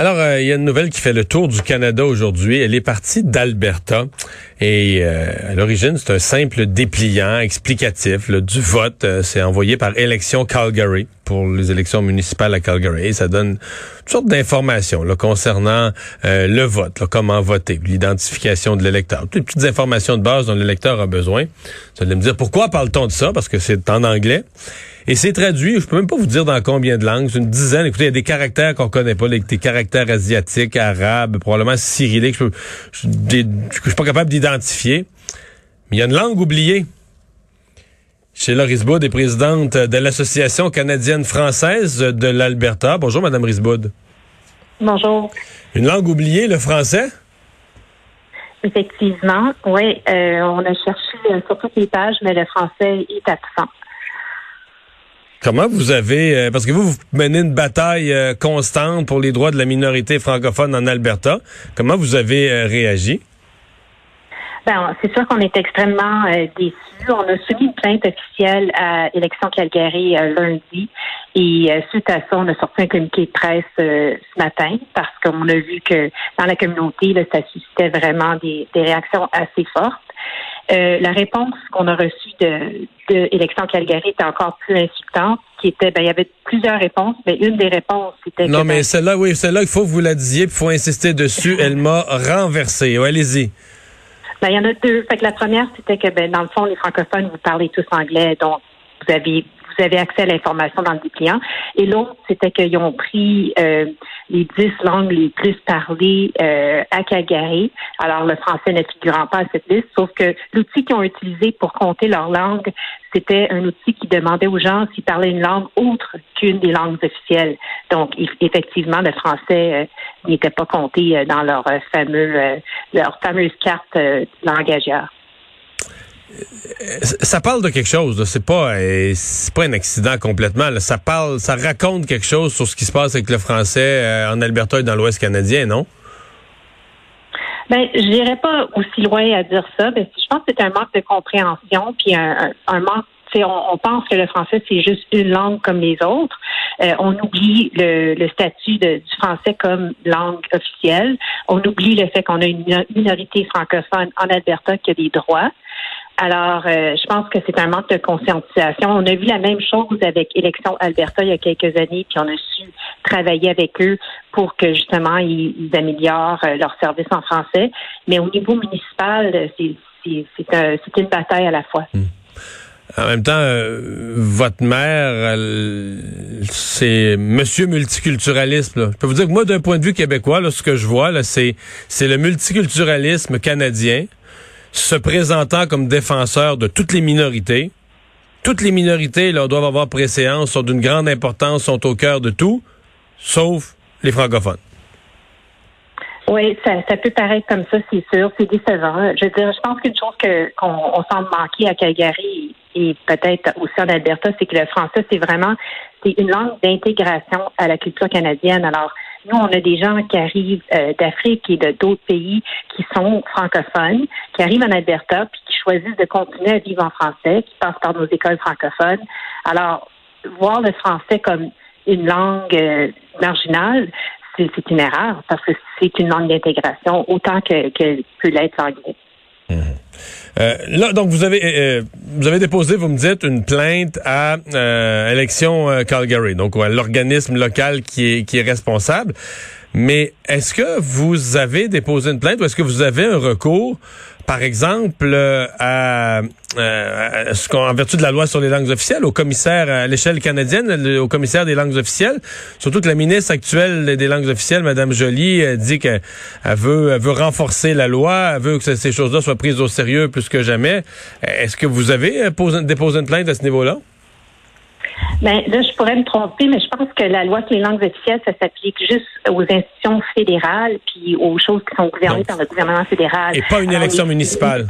Alors, euh, il y a une nouvelle qui fait le tour du Canada aujourd'hui. Elle est partie d'Alberta. Et euh, à l'origine, c'est un simple dépliant explicatif du vote. Euh, c'est envoyé par Élection Calgary pour les élections municipales à Calgary. Et ça donne toutes sortes d'informations concernant le vote, comment voter, l'identification de l'électeur. Toutes les petites informations de base dont l'électeur a besoin. Vous allez me dire, pourquoi parle-t-on de ça? Parce que c'est en anglais. Et c'est traduit, je peux même pas vous dire dans combien de langues, une dizaine. Écoutez, il y a des caractères qu'on connaît pas, des caractères asiatiques, arabes, probablement cyrilliques, je, je, je, suis pas capable d'identifier. Mais il y a une langue oubliée. Sheila Risboud est présidente de l'Association canadienne-française de l'Alberta. Bonjour, Madame Risboud. Bonjour. Une langue oubliée, le français? Effectivement, oui. Euh, on a cherché sur toutes les pages, mais le français est absent. Comment vous avez, euh, parce que vous, vous menez une bataille euh, constante pour les droits de la minorité francophone en Alberta, comment vous avez euh, réagi? Ben, c'est sûr qu'on est extrêmement déçus. On a soumis une plainte officielle à Élection Calgary lundi et suite à ça, on a sorti un communiqué de presse ce matin parce qu'on a vu que dans la communauté, là, ça suscitait vraiment des réactions assez fortes. Euh, la réponse qu'on a reçue de, de Élection Calgary était encore plus insultante, qui était, ben, il y avait plusieurs réponses, mais une des réponses, c'était... Non, mais celle-là, oui, celle-là, il faut que vous la disiez, il faut insister dessus. Elle m'a renversé. allez-y. Ben, il y en a deux. Fait que la première, c'était que, ben, dans le fond, les francophones, vous parlez tous anglais, donc vous avez vous avez accès à l'information dans le dépliant. Et l'autre, c'était qu'ils ont pris euh, les dix langues les plus parlées euh, à Calgary. Alors, le français ne figurant pas à cette liste, sauf que l'outil qu'ils ont utilisé pour compter leur langue, c'était un outil qui demandait aux gens s'ils parlaient une langue autre qu'une des langues officielles. Donc, effectivement, le français euh, n'était pas compté dans leur fameux leur fameuse carte langagière ça parle de quelque chose. C'est pas, euh, c'est pas un accident complètement. Ça parle, ça raconte quelque chose sur ce qui se passe avec le français euh, en Alberta et dans l'Ouest canadien, non? Ben, je n'irais pas aussi loin à dire ça. Ben, je pense que c'est un manque de compréhension, puis un, manque. On, on, pense que le français c'est juste une langue comme les autres. Euh, on oublie le, statut du français comme langue officielle. On oublie le fait qu'on a une minorité francophone en Alberta qui a des droits. Alors, euh, je pense que c'est un manque de conscientisation. On a vu la même chose avec Élection Alberta il y a quelques années, puis on a su travailler avec eux pour que justement ils, améliorent euh, leur service en français. Mais au niveau municipal, c'est une bataille à la fois. Hmm. En même temps, euh, votre mère, c'est Monsieur multiculturalisme. Je peux vous dire que moi, d'un point de vue québécois, là, ce que je vois, c'est le multiculturalisme canadien se présentant comme défenseur de toutes les minorités. Toutes les minorités là, doivent avoir préséance, sont d'une grande importance, sont au cœur de tout, sauf les francophones. Oui, ça, peut paraître comme ça, c'est sûr. C'est décevant. Je veux dire, je pense qu'une chose que qu'on semble manquer à Calgary et peut-être aussi en Alberta, c'est que le français, c'est vraiment c'est une langue d'intégration à la culture canadienne. Alors, nous, on a des gens qui arrivent euh, d'Afrique et de d'autres pays qui sont francophones, qui arrivent en Alberta, puis qui choisissent de continuer à vivre en français, qui passent par nos écoles francophones. Alors, voir le français comme une langue euh, marginale, c'est une erreur parce que c'est une langue d'intégration autant que, que peut l'être l'anglais. Euh, là, donc vous avez euh, vous avez déposé, vous me dites, une plainte à euh, élection Calgary, donc l'organisme local qui est qui est responsable. Mais est-ce que vous avez déposé une plainte ou est-ce que vous avez un recours, par exemple, à, ce qu'on, en vertu de la loi sur les langues officielles, au commissaire à l'échelle canadienne, au commissaire des langues officielles, surtout que la ministre actuelle des langues officielles, Mme Joly, dit qu'elle veut, veut renforcer la loi, elle veut que ces choses-là soient prises au sérieux plus que jamais. Est-ce que vous avez déposé une plainte à ce niveau-là? Ben, là, je pourrais me tromper, mais je pense que la loi sur les langues officielles, ça s'applique juste aux institutions fédérales puis aux choses qui sont gouvernées par le gouvernement fédéral. Et pas une élection municipale.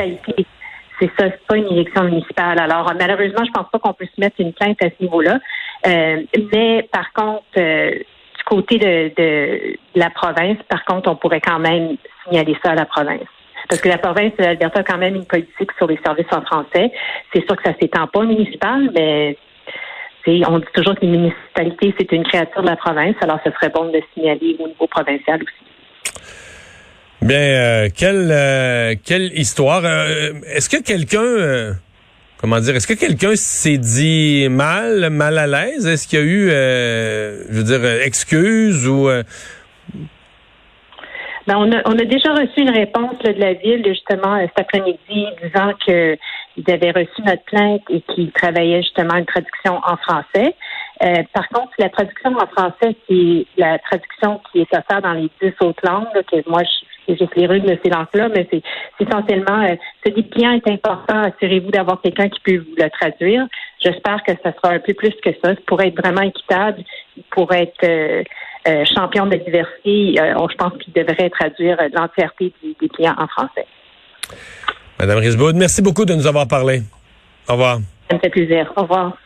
C'est ça, c'est pas une élection municipale. Alors, malheureusement, je pense pas qu'on peut se mettre une plainte à ce niveau-là. Euh, mais par contre, euh, du côté de, de, la province, par contre, on pourrait quand même signaler ça à la province. Parce que la province de l'Alberta a quand même une politique sur les services en français. C'est sûr que ça s'étend pas au municipal, mais on dit toujours que les municipalités, c'est une créature de la province, alors ce serait bon de le signaler au niveau provincial aussi. Bien, euh, quelle, euh, quelle histoire. Euh, est-ce que quelqu'un, comment dire, est-ce que quelqu'un s'est dit mal, mal à l'aise? Est-ce qu'il y a eu, je veux dire, excuse ou... Ben, on, a, on a déjà reçu une réponse de la ville, justement, cet après-midi, disant que ils avaient reçu notre plainte et qu'ils travaillaient justement une traduction en français. Euh, par contre, la traduction en français, c'est la traduction qui est offerte dans les dix autres langues, que moi, je juste les de ces langues-là, mais c'est essentiellement, euh, ce client est important, assurez-vous d'avoir quelqu'un qui peut vous le traduire. J'espère que ça sera un peu plus que ça. Pour être vraiment équitable, pour être euh, euh, champion de diversité, je pense qu'il devrait traduire l'entièreté des clients en français. Madame Risbaud, merci beaucoup de nous avoir parlé. Au revoir. Ça me fait plaisir. Au revoir.